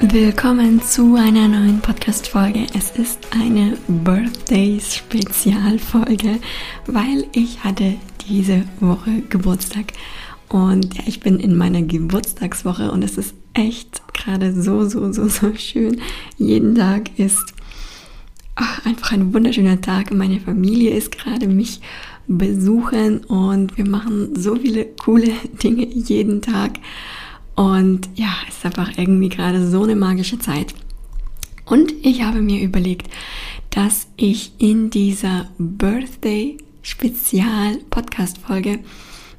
Willkommen zu einer neuen Podcast-Folge. Es ist eine Birthdays-Spezialfolge, weil ich hatte diese Woche Geburtstag. Und ja, ich bin in meiner Geburtstagswoche und es ist echt gerade so, so, so, so schön. Jeden Tag ist ach, einfach ein wunderschöner Tag. Meine Familie ist gerade mich besuchen und wir machen so viele coole Dinge jeden Tag. Und ja, es ist einfach irgendwie gerade so eine magische Zeit. Und ich habe mir überlegt, dass ich in dieser Birthday Spezial Podcast Folge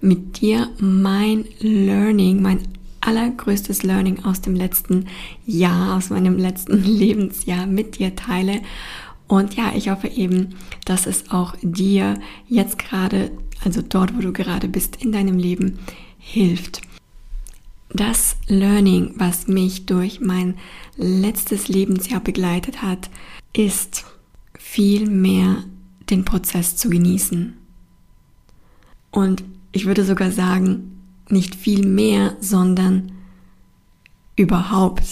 mit dir mein Learning, mein allergrößtes Learning aus dem letzten Jahr, aus meinem letzten Lebensjahr mit dir teile. Und ja, ich hoffe eben, dass es auch dir jetzt gerade, also dort, wo du gerade bist in deinem Leben, hilft das Learning, was mich durch mein letztes Lebensjahr begleitet hat, ist viel mehr den Prozess zu genießen. Und ich würde sogar sagen, nicht viel mehr, sondern überhaupt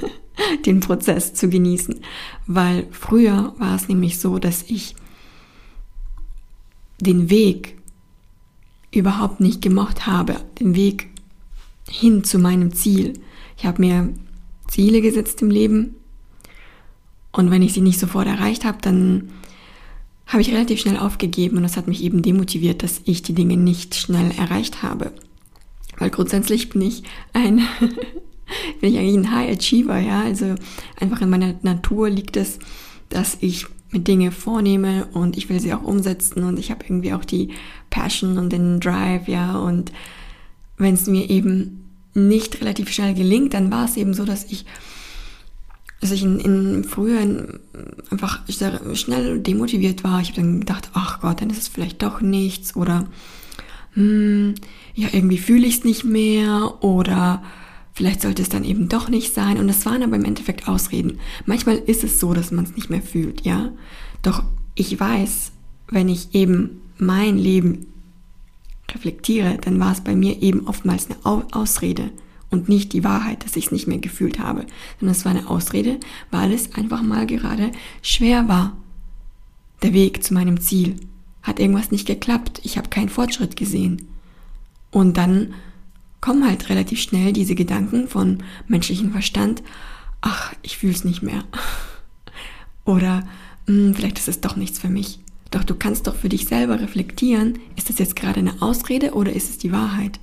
den Prozess zu genießen. Weil früher war es nämlich so, dass ich den Weg überhaupt nicht gemocht habe, den Weg hin zu meinem Ziel. Ich habe mir Ziele gesetzt im Leben und wenn ich sie nicht sofort erreicht habe, dann habe ich relativ schnell aufgegeben und das hat mich eben demotiviert, dass ich die Dinge nicht schnell erreicht habe. Weil grundsätzlich bin ich ein, bin ich eigentlich ein High Achiever, ja. Also einfach in meiner Natur liegt es, dass ich mir Dinge vornehme und ich will sie auch umsetzen und ich habe irgendwie auch die Passion und den Drive, ja. Und wenn es mir eben nicht relativ schnell gelingt, dann war es eben so, dass ich, dass ich in, in früher in, einfach schnell demotiviert war. Ich habe dann gedacht, ach Gott, dann ist es vielleicht doch nichts oder hm, ja, irgendwie fühle ich es nicht mehr oder vielleicht sollte es dann eben doch nicht sein. Und das waren aber im Endeffekt Ausreden. Manchmal ist es so, dass man es nicht mehr fühlt, ja. Doch ich weiß, wenn ich eben mein Leben reflektiere, dann war es bei mir eben oftmals eine Ausrede und nicht die Wahrheit, dass ich es nicht mehr gefühlt habe, sondern es war eine Ausrede, weil es einfach mal gerade schwer war. Der Weg zu meinem Ziel. Hat irgendwas nicht geklappt, ich habe keinen Fortschritt gesehen. Und dann kommen halt relativ schnell diese Gedanken von menschlichem Verstand, ach, ich fühle es nicht mehr. Oder hm, vielleicht ist es doch nichts für mich. Doch du kannst doch für dich selber reflektieren, ist das jetzt gerade eine Ausrede oder ist es die Wahrheit?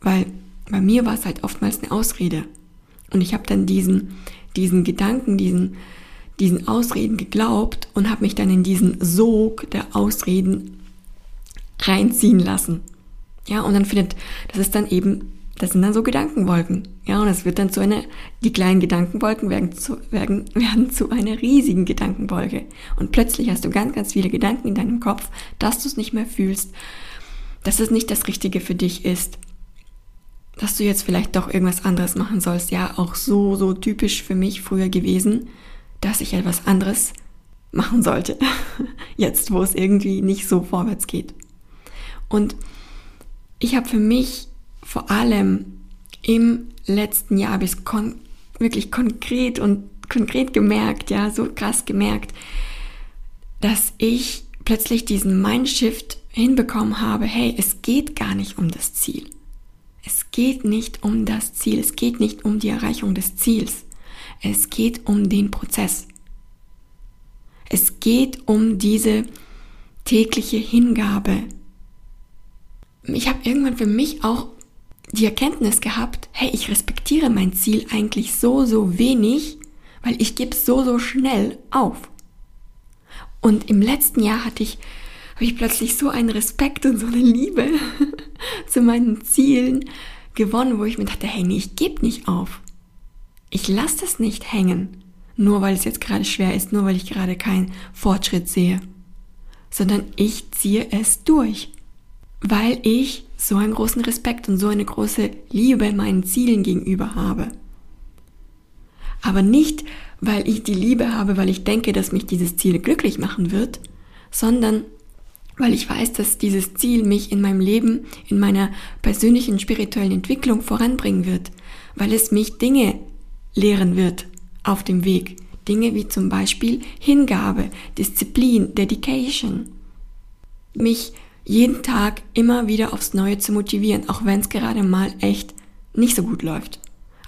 Weil bei mir war es halt oftmals eine Ausrede. Und ich habe dann diesen, diesen Gedanken, diesen, diesen Ausreden geglaubt und habe mich dann in diesen Sog der Ausreden reinziehen lassen. Ja, und dann findet, das ist dann eben das sind dann so Gedankenwolken. Ja, und es wird dann zu einer, die kleinen Gedankenwolken werden zu, werden, werden zu einer riesigen Gedankenwolke. Und plötzlich hast du ganz, ganz viele Gedanken in deinem Kopf, dass du es nicht mehr fühlst, dass es nicht das Richtige für dich ist, dass du jetzt vielleicht doch irgendwas anderes machen sollst. Ja, auch so, so typisch für mich früher gewesen, dass ich etwas anderes machen sollte. Jetzt, wo es irgendwie nicht so vorwärts geht. Und ich habe für mich vor allem im letzten Jahr habe ich es kon wirklich konkret und konkret gemerkt, ja, so krass gemerkt, dass ich plötzlich diesen Mindshift hinbekommen habe, hey, es geht gar nicht um das Ziel. Es geht nicht um das Ziel, es geht nicht um die Erreichung des Ziels. Es geht um den Prozess. Es geht um diese tägliche Hingabe. Ich habe irgendwann für mich auch die Erkenntnis gehabt, hey, ich respektiere mein Ziel eigentlich so, so wenig, weil ich gebe so, so schnell auf. Und im letzten Jahr hatte ich, habe ich plötzlich so einen Respekt und so eine Liebe zu meinen Zielen gewonnen, wo ich mir dachte, hey, nee, ich gebe nicht auf. Ich lasse das nicht hängen, nur weil es jetzt gerade schwer ist, nur weil ich gerade keinen Fortschritt sehe. sondern ich ziehe es durch, weil ich so einen großen Respekt und so eine große Liebe meinen Zielen gegenüber habe. Aber nicht, weil ich die Liebe habe, weil ich denke, dass mich dieses Ziel glücklich machen wird, sondern weil ich weiß, dass dieses Ziel mich in meinem Leben, in meiner persönlichen spirituellen Entwicklung voranbringen wird, weil es mich Dinge lehren wird auf dem Weg. Dinge wie zum Beispiel Hingabe, Disziplin, Dedication. Mich jeden Tag immer wieder aufs Neue zu motivieren, auch wenn es gerade mal echt nicht so gut läuft.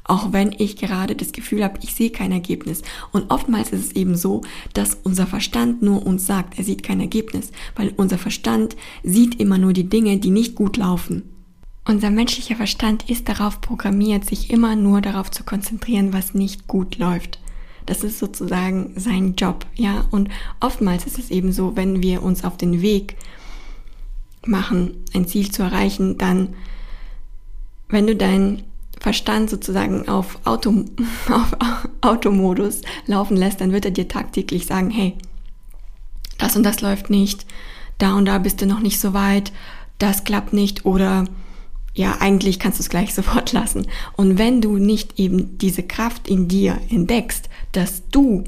Auch wenn ich gerade das Gefühl habe, ich sehe kein Ergebnis. Und oftmals ist es eben so, dass unser Verstand nur uns sagt, er sieht kein Ergebnis, weil unser Verstand sieht immer nur die Dinge, die nicht gut laufen. Unser menschlicher Verstand ist darauf programmiert, sich immer nur darauf zu konzentrieren, was nicht gut läuft. Das ist sozusagen sein Job, ja. Und oftmals ist es eben so, wenn wir uns auf den Weg machen, ein Ziel zu erreichen, dann, wenn du dein Verstand sozusagen auf, Auto, auf Automodus laufen lässt, dann wird er dir tagtäglich sagen, hey, das und das läuft nicht, da und da bist du noch nicht so weit, das klappt nicht oder ja, eigentlich kannst du es gleich sofort lassen. Und wenn du nicht eben diese Kraft in dir entdeckst, dass du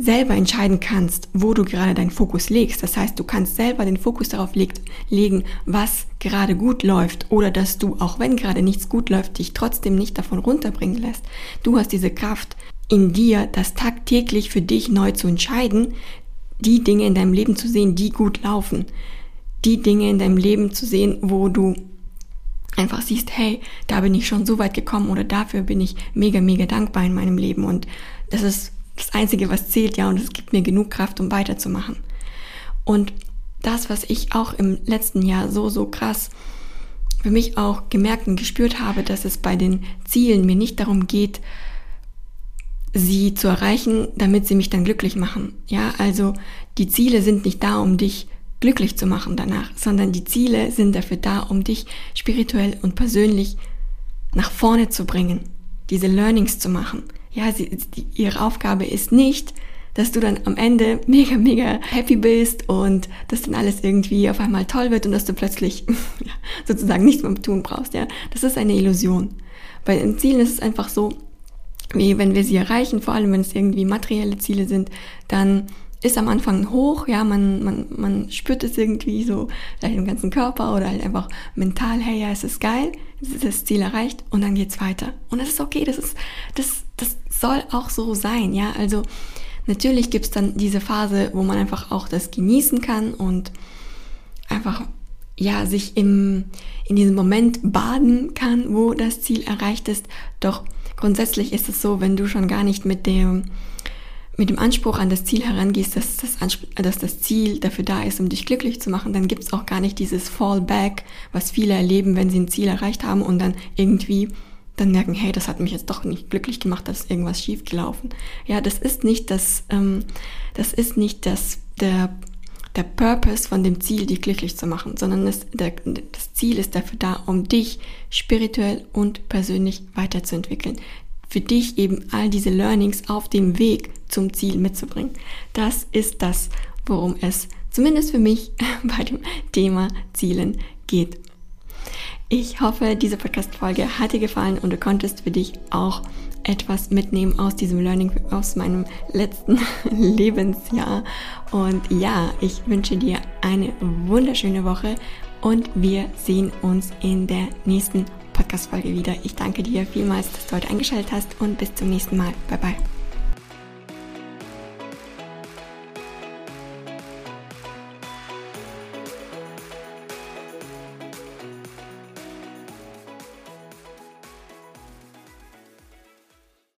selber entscheiden kannst, wo du gerade deinen Fokus legst. Das heißt, du kannst selber den Fokus darauf legen, was gerade gut läuft oder dass du, auch wenn gerade nichts gut läuft, dich trotzdem nicht davon runterbringen lässt. Du hast diese Kraft in dir, das tagtäglich für dich neu zu entscheiden, die Dinge in deinem Leben zu sehen, die gut laufen. Die Dinge in deinem Leben zu sehen, wo du einfach siehst, hey, da bin ich schon so weit gekommen oder dafür bin ich mega, mega dankbar in meinem Leben. Und das ist das Einzige, was zählt, ja, und es gibt mir genug Kraft, um weiterzumachen. Und das, was ich auch im letzten Jahr so, so krass für mich auch gemerkt und gespürt habe, dass es bei den Zielen mir nicht darum geht, sie zu erreichen, damit sie mich dann glücklich machen. Ja, also die Ziele sind nicht da, um dich glücklich zu machen danach, sondern die Ziele sind dafür da, um dich spirituell und persönlich nach vorne zu bringen, diese Learnings zu machen ja, sie, die, ihre Aufgabe ist nicht, dass du dann am Ende mega, mega happy bist und dass dann alles irgendwie auf einmal toll wird und dass du plötzlich sozusagen nichts mehr tun brauchst. Ja, das ist eine Illusion. Bei den Zielen ist es einfach so, wie wenn wir sie erreichen, vor allem wenn es irgendwie materielle Ziele sind, dann ist am Anfang hoch, ja, man, man, man spürt es irgendwie so vielleicht im ganzen Körper oder halt einfach mental, hey, ja, es ist geil, es ist das Ziel erreicht und dann geht's weiter. Und das ist okay, das ist, das, das soll auch so sein, ja, also natürlich gibt's dann diese Phase, wo man einfach auch das genießen kann und einfach, ja, sich im, in diesem Moment baden kann, wo das Ziel erreicht ist, doch grundsätzlich ist es so, wenn du schon gar nicht mit dem, mit dem Anspruch an das Ziel herangehst, dass das, dass das Ziel dafür da ist, um dich glücklich zu machen, dann gibt es auch gar nicht dieses Fallback, was viele erleben, wenn sie ein Ziel erreicht haben und dann irgendwie dann merken, hey, das hat mich jetzt doch nicht glücklich gemacht, da ist irgendwas schief gelaufen. Ja, das ist nicht das, ähm, das ist nicht das, der, der Purpose von dem Ziel, dich glücklich zu machen, sondern das, der, das Ziel ist dafür da, um dich spirituell und persönlich weiterzuentwickeln für dich eben all diese Learnings auf dem Weg zum Ziel mitzubringen. Das ist das, worum es zumindest für mich bei dem Thema Zielen geht. Ich hoffe, diese Podcast-Folge hat dir gefallen und du konntest für dich auch etwas mitnehmen aus diesem Learning aus meinem letzten Lebensjahr. Und ja, ich wünsche dir eine wunderschöne Woche und wir sehen uns in der nächsten Podcast-Folge wieder. Ich danke dir vielmals, dass du heute eingeschaltet hast und bis zum nächsten Mal. Bye bye.